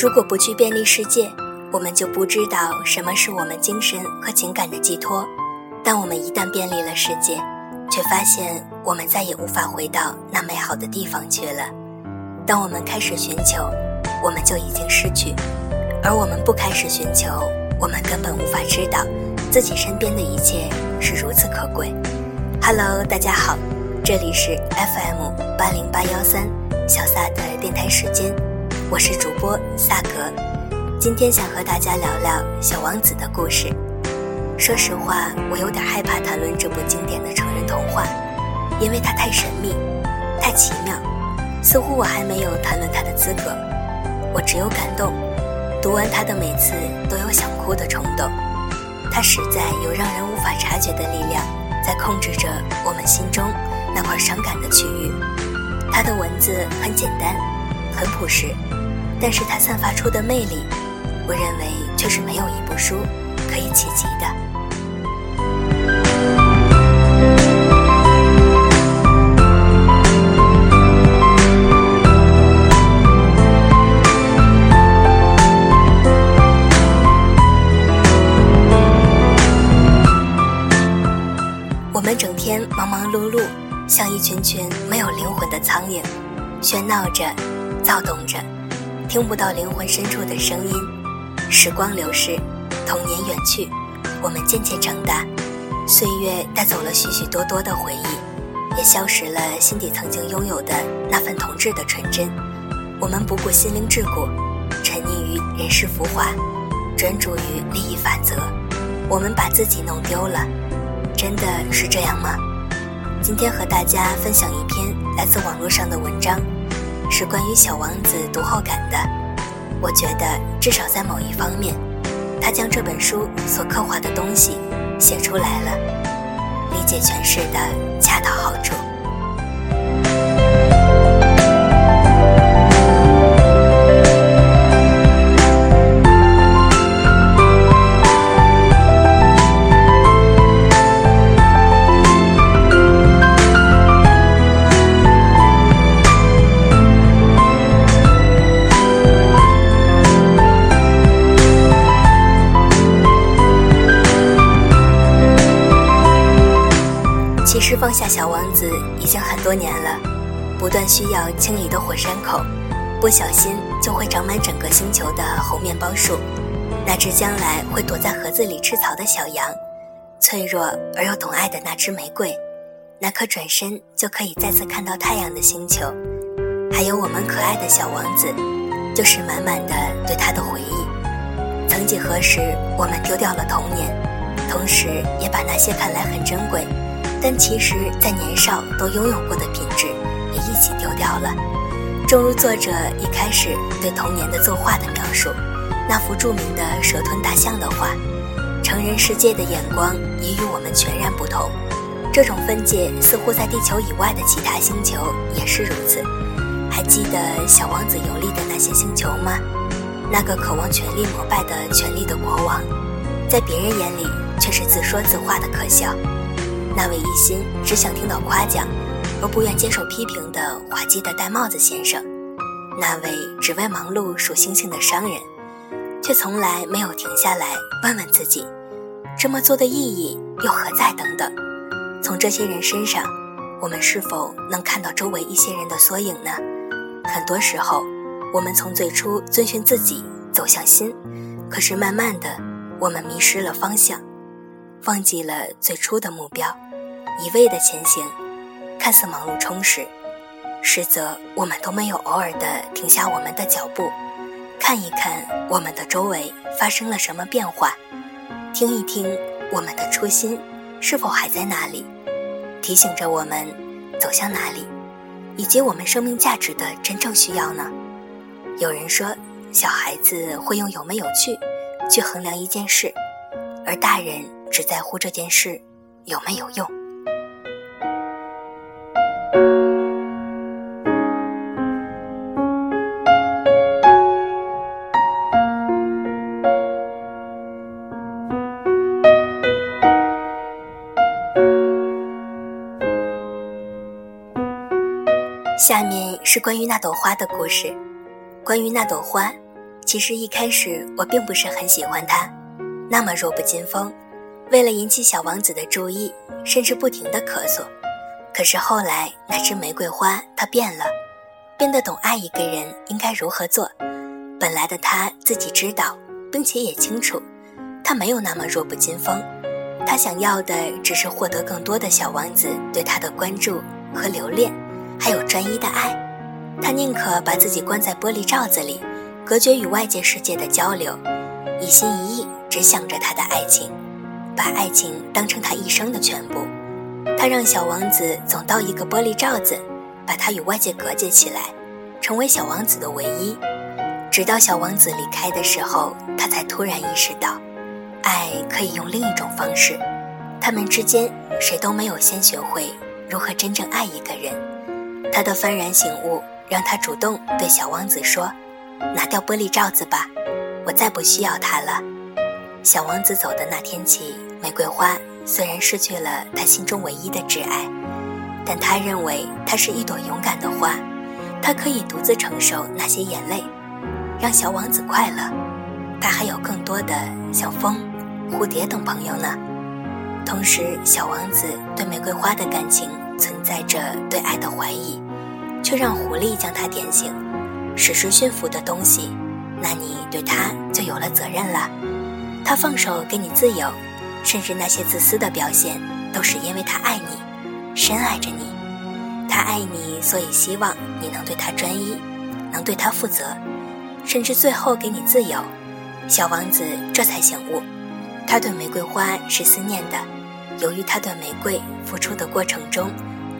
如果不去便利世界，我们就不知道什么是我们精神和情感的寄托。但我们一旦便利了世界，却发现我们再也无法回到那美好的地方去了。当我们开始寻求，我们就已经失去；而我们不开始寻求，我们根本无法知道自己身边的一切是如此可贵。Hello，大家好，这里是 FM 八零八幺三小撒的电台时间，我是主播萨格，今天想和大家聊聊小王子的故事。说实话，我有点害怕谈论这部经典的成人童话，因为它太神秘，太奇妙，似乎我还没有谈论它的资格。我只有感动，读完它的每次都有想哭的冲动。它实在有让人无法察觉的力量，在控制着我们心中那块伤感的区域。它的文字很简单，很朴实，但是它散发出的魅力，我认为却是没有一部书可以企及的。我们整天忙忙碌碌，像一群群没有灵魂的苍蝇，喧闹着，躁动着，听不到灵魂深处的声音。时光流逝，童年远去，我们渐渐长大，岁月带走了许许多多的回忆，也消失了心底曾经拥有的那份童稚的纯真。我们不顾心灵桎梏，沉溺于人世浮华，专注于利益法则，我们把自己弄丢了。真的是这样吗？今天和大家分享一篇来自网络上的文章，是关于小王子读后感的。我觉得至少在某一方面，他将这本书所刻画的东西写出来了，理解诠释的恰到好处。不小心就会长满整个星球的猴面包树，那只将来会躲在盒子里吃草的小羊，脆弱而又懂爱的那只玫瑰，那颗转身就可以再次看到太阳的星球，还有我们可爱的小王子，就是满满的对他的回忆。曾几何时，我们丢掉了童年，同时也把那些看来很珍贵。但其实，在年少都拥有过的品质，也一起丢掉了。正如作者一开始对童年的作画的描述，那幅著名的蛇吞大象的画，成人世界的眼光已与我们全然不同。这种分界似乎在地球以外的其他星球也是如此。还记得小王子游历的那些星球吗？那个渴望权力膜拜的权力的国王，在别人眼里却是自说自话的可笑。那位一心只想听到夸奖，而不愿接受批评的滑稽的戴帽子先生，那位只为忙碌数星星的商人，却从来没有停下来问问自己，这么做的意义又何在？等等，从这些人身上，我们是否能看到周围一些人的缩影呢？很多时候，我们从最初遵循自己走向心，可是慢慢的，我们迷失了方向。忘记了最初的目标，一味的前行，看似忙碌充实，实则我们都没有偶尔的停下我们的脚步，看一看我们的周围发生了什么变化，听一听我们的初心是否还在那里，提醒着我们走向哪里，以及我们生命价值的真正需要呢？有人说，小孩子会用有没有趣去衡量一件事，而大人。只在乎这件事有没有用。下面是关于那朵花的故事。关于那朵花，其实一开始我并不是很喜欢他，那么弱不禁风，为了引起小王子的注意，甚至不停的咳嗽。可是后来那只玫瑰花它变了，变得懂爱一个人应该如何做。本来的他自己知道，并且也清楚，他没有那么弱不禁风。他想要的只是获得更多的小王子对他的关注和留恋，还有专一的爱。他宁可把自己关在玻璃罩子里，隔绝与外界世界的交流，一心一意只想着他的爱情，把爱情当成他一生的全部。他让小王子总到一个玻璃罩子，把他与外界隔绝起来，成为小王子的唯一。直到小王子离开的时候，他才突然意识到。爱可以用另一种方式，他们之间谁都没有先学会如何真正爱一个人。他的幡然醒悟让他主动对小王子说：“拿掉玻璃罩子吧，我再不需要它了。”小王子走的那天起，玫瑰花虽然失去了他心中唯一的挚爱，但他认为它是一朵勇敢的花，它可以独自承受那些眼泪，让小王子快乐。他还有更多的像风。蝴蝶等朋友呢？同时，小王子对玫瑰花的感情存在着对爱的怀疑，却让狐狸将他点醒。实施驯服的东西，那你对他就有了责任了。他放手给你自由，甚至那些自私的表现，都是因为他爱你，深爱着你。他爱你，所以希望你能对他专一，能对他负责，甚至最后给你自由。小王子这才醒悟。他对玫瑰花是思念的，由于他对玫瑰付出的过程中，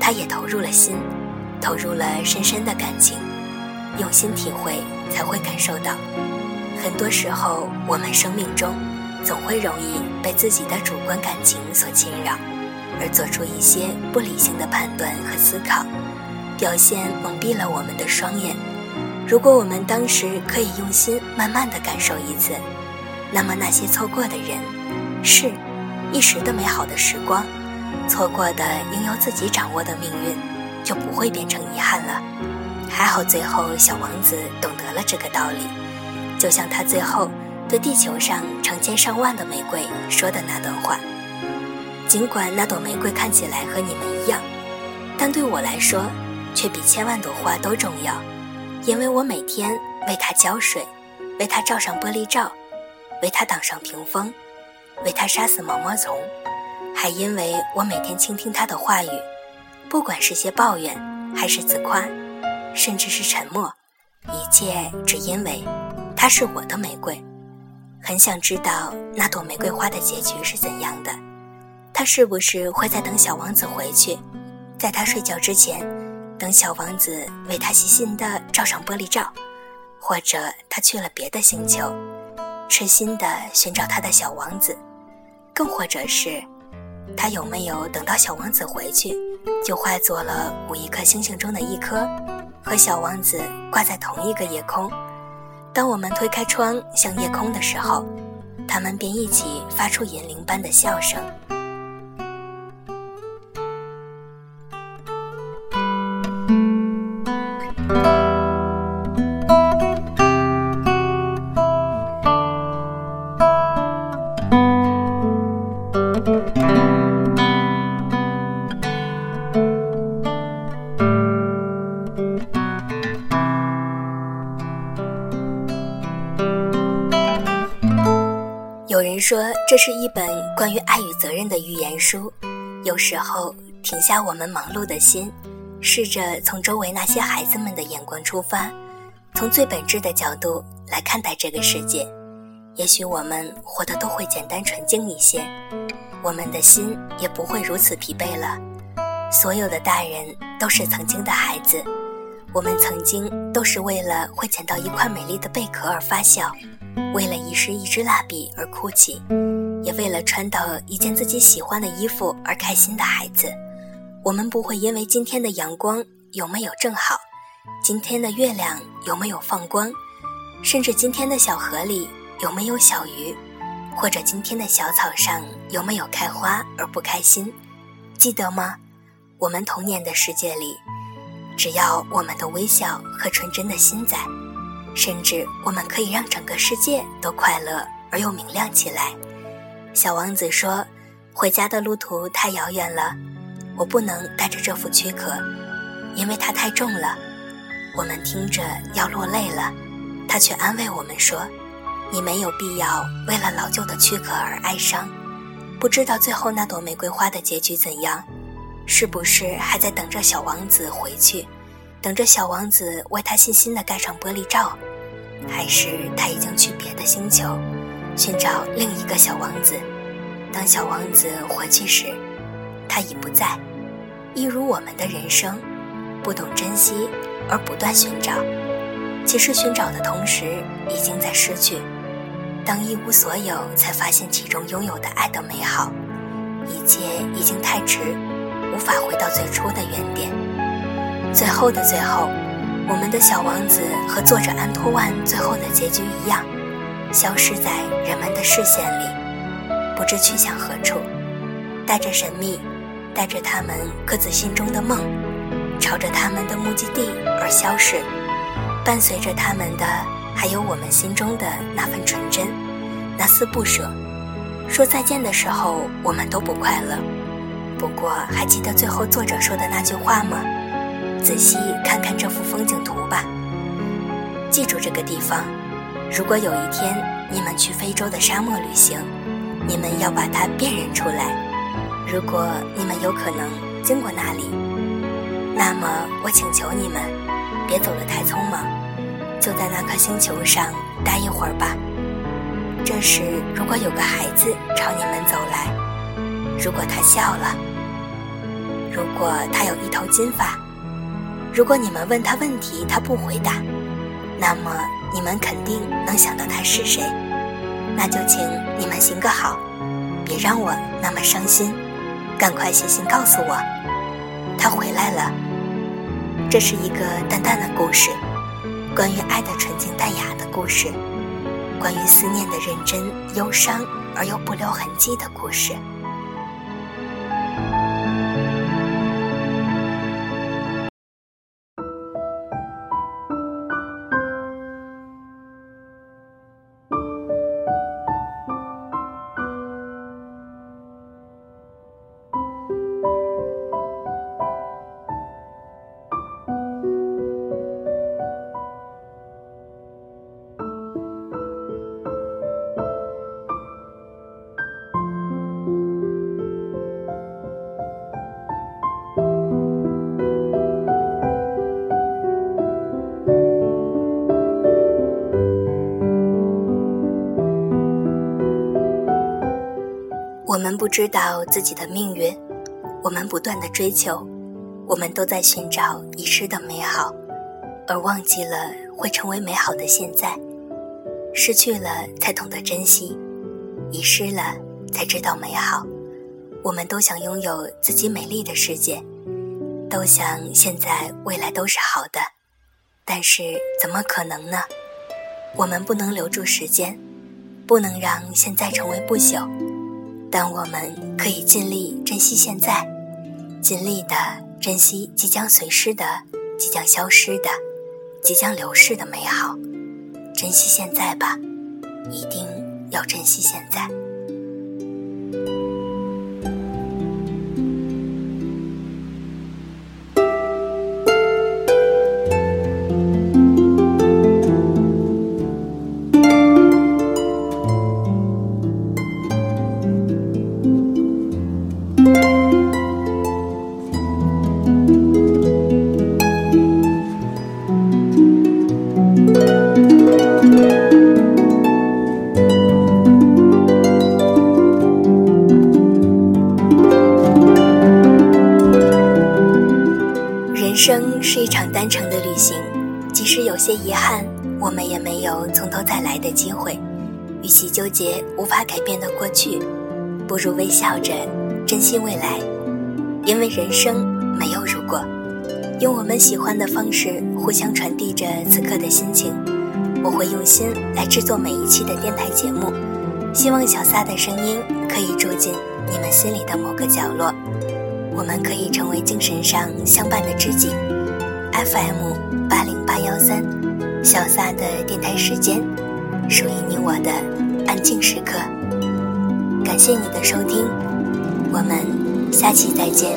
他也投入了心，投入了深深的感情，用心体会才会感受到。很多时候，我们生命中总会容易被自己的主观感情所侵扰，而做出一些不理性的判断和思考，表现蒙蔽了我们的双眼。如果我们当时可以用心慢慢的感受一次，那么那些错过的人。是，一时的美好的时光，错过的应由自己掌握的命运，就不会变成遗憾了。还好最后小王子懂得了这个道理，就像他最后对地球上成千上万的玫瑰说的那段话：尽管那朵玫瑰看起来和你们一样，但对我来说，却比千万朵花都重要，因为我每天为它浇水，为它罩上玻璃罩，为它挡上屏风。为它杀死毛毛虫，还因为我每天倾听他的话语，不管是些抱怨，还是自夸，甚至是沉默，一切只因为他是我的玫瑰。很想知道那朵玫瑰花的结局是怎样的，他是不是会在等小王子回去，在他睡觉之前，等小王子为他细心的罩上玻璃罩，或者他去了别的星球，痴心的寻找他的小王子。更或者是，他有没有等到小王子回去，就化作了五亿颗星星中的一颗，和小王子挂在同一个夜空？当我们推开窗向夜空的时候，他们便一起发出银铃般的笑声。有人说，这是一本关于爱与责任的寓言书。有时候，停下我们忙碌的心，试着从周围那些孩子们的眼光出发，从最本质的角度来看待这个世界，也许我们活得都会简单纯净一些，我们的心也不会如此疲惫了。所有的大人都是曾经的孩子，我们曾经都是为了会捡到一块美丽的贝壳而发笑。为了遗失一支蜡笔而哭泣，也为了穿到一件自己喜欢的衣服而开心的孩子，我们不会因为今天的阳光有没有正好，今天的月亮有没有放光，甚至今天的小河里有没有小鱼，或者今天的小草上有没有开花而不开心。记得吗？我们童年的世界里，只要我们的微笑和纯真的心在。甚至我们可以让整个世界都快乐而又明亮起来。小王子说：“回家的路途太遥远了，我不能带着这副躯壳，因为它太重了。”我们听着要落泪了，他却安慰我们说：“你没有必要为了老旧的躯壳而哀伤。不知道最后那朵玫瑰花的结局怎样，是不是还在等着小王子回去，等着小王子为他细心的盖上玻璃罩，还是他已经去别的星球，寻找另一个小王子？当小王子回去时，他已不在，一如我们的人生，不懂珍惜。”而不断寻找，其实寻找的同时已经在失去。当一无所有，才发现其中拥有的爱的美好。一切已经太迟，无法回到最初的原点。最后的最后，我们的小王子和作者安托万最后的结局一样，消失在人们的视线里，不知去向何处，带着神秘，带着他们各自心中的梦。朝着他们的目的地而消逝，伴随着他们的，还有我们心中的那份纯真，那丝不舍。说再见的时候，我们都不快乐。不过，还记得最后作者说的那句话吗？仔细看看这幅风景图吧，记住这个地方。如果有一天你们去非洲的沙漠旅行，你们要把它辨认出来。如果你们有可能经过那里。那么，我请求你们，别走得太匆忙，就在那颗星球上待一会儿吧。这时，如果有个孩子朝你们走来，如果他笑了，如果他有一头金发，如果你们问他问题他不回答，那么你们肯定能想到他是谁。那就请你们行个好，别让我那么伤心，赶快写信告诉我。他回来了。这是一个淡淡的故事，关于爱的纯净淡雅的故事，关于思念的认真忧伤而又不留痕迹的故事。不知道自己的命运，我们不断的追求，我们都在寻找遗失的美好，而忘记了会成为美好的现在。失去了才懂得珍惜，遗失了才知道美好。我们都想拥有自己美丽的世界，都想现在未来都是好的，但是怎么可能呢？我们不能留住时间，不能让现在成为不朽。但我们可以尽力珍惜现在，尽力的珍惜即将随失的、即将消失的、即将流逝的美好，珍惜现在吧，一定要珍惜现在。生是一场单程的旅行，即使有些遗憾，我们也没有从头再来的机会。与其纠结无法改变的过去，不如微笑着珍惜未来。因为人生没有如果，用我们喜欢的方式互相传递着此刻的心情。我会用心来制作每一期的电台节目，希望小撒的声音可以住进你们心里的某个角落。我们可以成为精神上相伴的知己。FM 八零八幺三，小撒的电台时间，属于你我的安静时刻。感谢你的收听，我们下期再见。